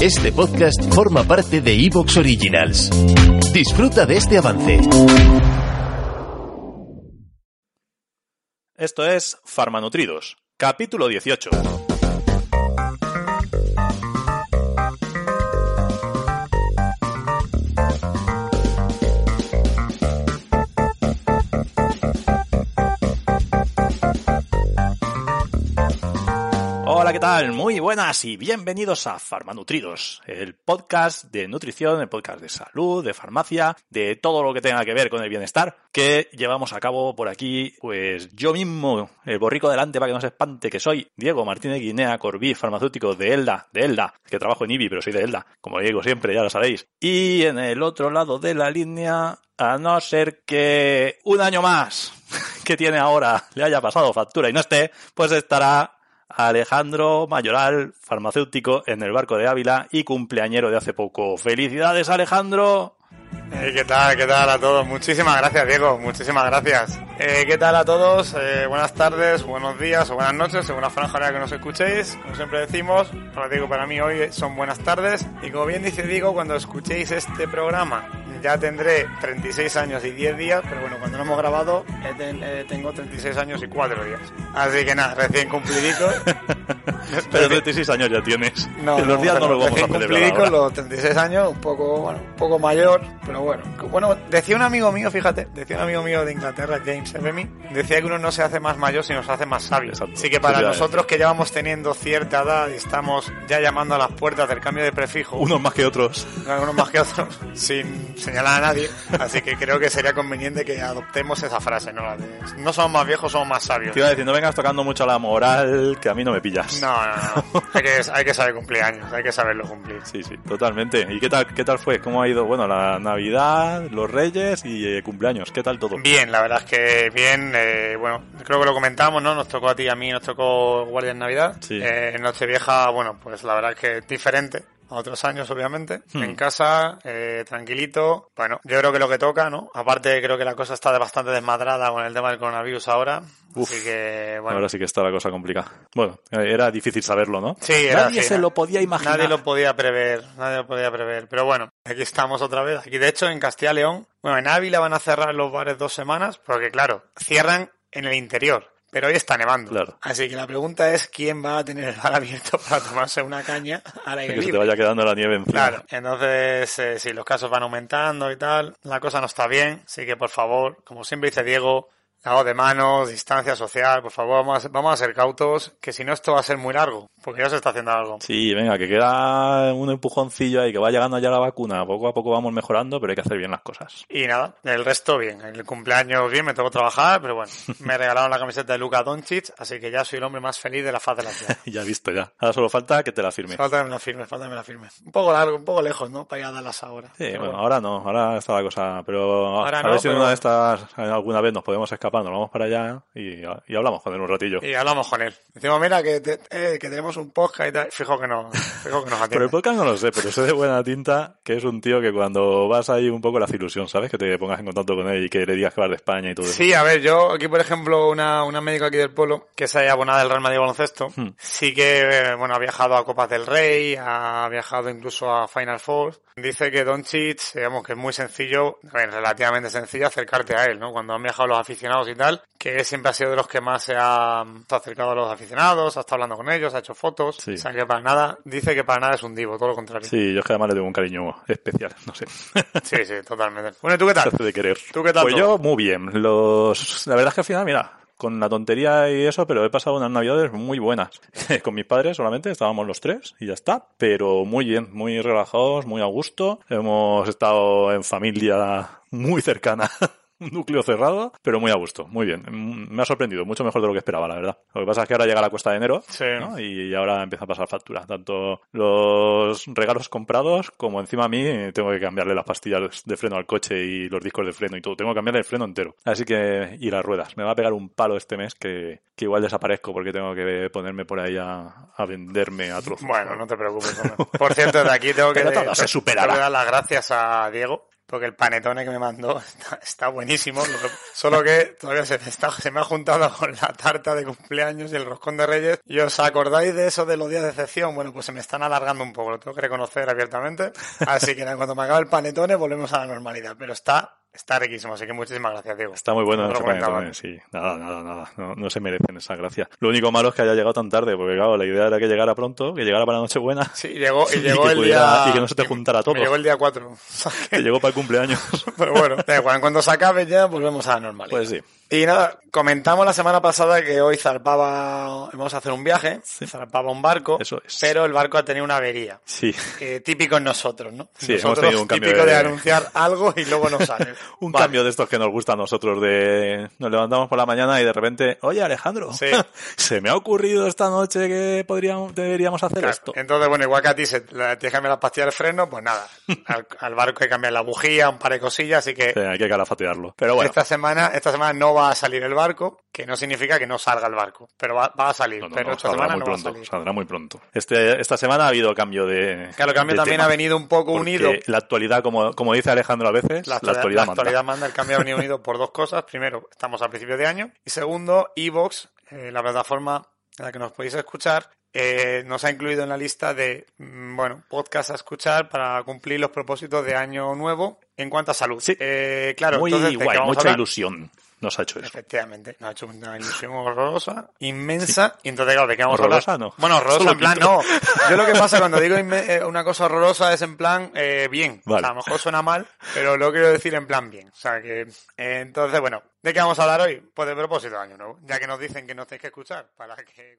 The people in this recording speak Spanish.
Este podcast forma parte de Evox Originals. Disfruta de este avance. Esto es Farmanutridos, capítulo 18. ¿Qué tal? Muy buenas y bienvenidos a Farmanutridos, el podcast de nutrición, el podcast de salud, de farmacia, de todo lo que tenga que ver con el bienestar que llevamos a cabo por aquí, pues yo mismo, el borrico delante para que no se espante, que soy Diego Martínez Guinea Corbí, farmacéutico de Elda, de Elda, que trabajo en IBI, pero soy de Elda, como digo siempre, ya lo sabéis. Y en el otro lado de la línea, a no ser que un año más que tiene ahora le haya pasado factura y no esté, pues estará Alejandro Mayoral, farmacéutico en el barco de Ávila y cumpleañero de hace poco. ¡Felicidades, Alejandro! Eh, ¿Qué tal? ¿Qué tal a todos? Muchísimas gracias, Diego. Muchísimas gracias. Eh, ¿Qué tal a todos? Eh, buenas tardes, buenos días o buenas noches, según la franja horaria que nos escuchéis. Como siempre decimos, para Diego, para mí hoy son buenas tardes. Y como bien dice Diego, cuando escuchéis este programa ya tendré 36 años y 10 días, pero bueno, cuando lo hemos grabado tengo 36 años y 4 días. Así que nada, recién cumplidito. pero 36 años ya tienes. No, los días no los vamos a celebrar con los 36 años, un poco, bueno, un poco mayor, pero bueno. Bueno, decía un amigo mío, fíjate, decía un amigo mío de Inglaterra, James Evemy, decía que uno no se hace más mayor, sino se hace más sabio. Así que para nosotros que ya vamos teniendo cierta edad y estamos ya llamando a las puertas del cambio de prefijo. Unos más que otros. Unos más que otros, sin señalar a nadie. Así que creo que sería conveniente que adoptemos esa frase, ¿no? no somos más viejos, somos más sabios. Te iba a decir, no vengas tocando mucho la moral, que a mí no me pillas. No, no, no. hay, que, hay que saber cumplir años, hay que saberlo cumplir. Sí, sí, totalmente. ¿Y qué tal, qué tal fue? ¿Cómo ha ido? Bueno, la Navidad, los Reyes y eh, cumpleaños. ¿Qué tal todo? Bien, la verdad es que bien. Eh, bueno, creo que lo comentamos, ¿no? Nos tocó a ti y a mí, nos tocó Guardia en Navidad. Sí. Eh, en Nochevieja, bueno, pues la verdad es que es diferente a otros años, obviamente. Hmm. En casa, eh, tranquilito. Bueno, yo creo que lo que toca, ¿no? Aparte, creo que la cosa está bastante desmadrada con el tema del coronavirus ahora. Uf, así que, bueno. Ahora sí que está la cosa complicada. Bueno, era difícil saberlo, ¿no? Sí, era Nadie así, se lo podía imaginar. Nadie lo podía prever, nadie lo podía prever. Pero bueno, aquí estamos otra vez. Aquí, de hecho, en Castilla y León, bueno, en Ávila van a cerrar los bares dos semanas, porque claro, cierran en el interior. Pero hoy está nevando. Claro. Así que la pregunta es quién va a tener el bar abierto para tomarse una caña al aire Que se te libre. vaya quedando la nieve encima. Claro, entonces eh, si los casos van aumentando y tal, la cosa no está bien, así que por favor, como siempre dice Diego, lavado de manos, distancia social, por favor, vamos a, vamos a ser cautos, que si no esto va a ser muy largo, porque ya se está haciendo algo. Sí, venga, que queda un empujoncillo ahí, que va llegando ya la vacuna. Poco a poco vamos mejorando, pero hay que hacer bien las cosas. Y nada, el resto bien. El cumpleaños bien, me tocó trabajar, pero bueno, me regalaron la camiseta de Luka Doncic, así que ya soy el hombre más feliz de la faz de la tierra. ya visto, ya. Ahora solo falta que te la firme. Falta que me la firme, falta que me la firme. Un poco largo, un poco lejos, ¿no? Para ir a darlas ahora. Sí, Pero bueno, ahora no, ahora está la cosa. Pero Ahora a no, ver si pero- una de estas alguna vez nos podemos escapar, nos vamos para allá y, y hablamos con él un ratillo. Y hablamos con él. Decimos, mira, que, te- eh, que tenemos un podcast y tal. Fijo que no, fijo que nos atiende. el podcast no lo sé, pero sé de buena tinta que es un tío que cuando vas ahí un poco la ilusión, ¿sabes? Que te pongas en contacto con él y que le digas que vas de España y todo eso. Sí, a ver, yo aquí, por ejemplo, una, una médico aquí del pueblo, que es abonada del Real Madrid Baloncesto, Hmm. sí que, eh, bueno, ha viajado a Copas del Rey, ha viajado incluso a Final Four. Dice que Doncic, digamos que es muy sencillo, relativamente sencillo acercarte a él, ¿no? Cuando han viajado los aficionados y tal, que él siempre ha sido de los que más se ha, se ha acercado a los aficionados, ha estado hablando con ellos, ha hecho fotos. Sí. O sea que para nada, dice que para nada es un divo, todo lo contrario. Sí, yo es que además le tengo un cariño especial, no sé. Sí, sí, totalmente. Bueno, ¿y tú qué tal? de querer. ¿Tú qué tal Pues todo? yo muy bien. Los, la verdad es que al final, mira, con la tontería y eso, pero he pasado unas navidades muy buenas. con mis padres solamente, estábamos los tres y ya está. Pero muy bien, muy relajados, muy a gusto. Hemos estado en familia muy cercana. un núcleo cerrado, pero muy a gusto, muy bien. Mm, Me ha sorprendido, mucho mejor de lo que esperaba, la verdad. Lo que pasa es que ahora llega la cuesta de enero Sí. ¿no? y ahora empieza a pasar factura. Tanto los regalos comprados como encima a mí tengo que cambiarle las pastillas de freno al coche y los discos de freno y todo. Tengo que cambiarle el freno entero. Así que, y las ruedas. Me va a pegar un palo este mes que, que igual desaparezco porque tengo que ponerme por ahí a, a venderme a trozos. Bueno, no te preocupes. hombre. Por cierto, de aquí tengo que, Pero todo se superará. tengo que dar las gracias a Diego. Porque el panetone que me mandó está, está buenísimo. solo que todavía se está, se me ha juntado con la tarta de cumpleaños y el roscón de reyes. ¿Y os acordáis de eso de los días de excepción? Bueno, pues se me están alargando un poco, lo tengo que reconocer abiertamente. Así que cuando me acabe el panetone volvemos a la normalidad. Pero está, está riquísimo, así que muchísimas gracias, Diego. Está muy bueno panetone, sí. Nada, nada, nada. No, no se merecen esa gracia. Lo único malo es que haya llegado tan tarde, porque claro, la idea era que llegara pronto, que llegara para la Nochebuena. Sí, llegó, y llegó el pudiera- día... y que no se te juntara todo. Llegó el día 4. Que llegó para el cumpleaños. Pero bueno, da igual, cuando se acabe ya volvemos a la normalidad. Pues sí. Y nada, comentamos la semana pasada que hoy zarpaba, vamos a hacer un viaje, zarpaba un barco, Eso es. pero el barco ha tenido una avería. Sí. Eh, típico en nosotros, ¿no? Sí, hemos nosotros, tenido un cambio típico de... de- anunciar algo y luego no sale. Un Vale. cambio de estos que nos gusta a nosotros de nos levantamos por la mañana y de repente, oye Alejandro, Sí. se me ha ocurrido esta noche que podríamos, deberíamos hacer Claro, esto. Entonces, bueno, igual que a ti se, la- tienes que cambiar las pastillas de freno, pues nada, al, al barco hay que cambiar la bujía, un par de cosillas, así que Sí, hay que calafatearlo. Pero bueno, esta semana esta semana no va a salir el barco, que no significa que no salga el barco, pero va, va a salir, no, no, pero no, esta saldrá semana muy va a pronto. salir. Saldrá muy pronto. Este, esta semana ha habido cambio de. Claro, el cambio también tema. ha venido un poco unido. La actualidad, como, como dice Alejandro a veces, La la actualidad, actualidad, la manda. actualidad manda. El cambio ha venido unido por dos cosas. Primero, estamos a principio de año. Y segundo, Evox, eh, la plataforma en la que nos podéis escuchar, eh, nos ha incluido en la lista de, mm, bueno, podcasts a escuchar para cumplir los propósitos de año nuevo en cuanto a salud. Sí. Eh, claro, Muy entonces, ¿de qué guay, mucha ilusión nos ha hecho eso. Efectivamente, nos ha hecho una ilusión horrorosa, inmensa, y entonces, claro, ¿de qué vamos Horrorosa, a hablar? no. Bueno, horrorosa en plan, no. Yo lo que pasa cuando digo eh, una cosa horrorosa es en plan eh, bien. Vale. O sea, a lo mejor suena mal, pero lo quiero decir en plan bien. O sea, que, eh, entonces, bueno, ¿de qué vamos a hablar hoy? Pues de propósito de año nuevo, ya que nos dicen que nos tenéis que escuchar para que...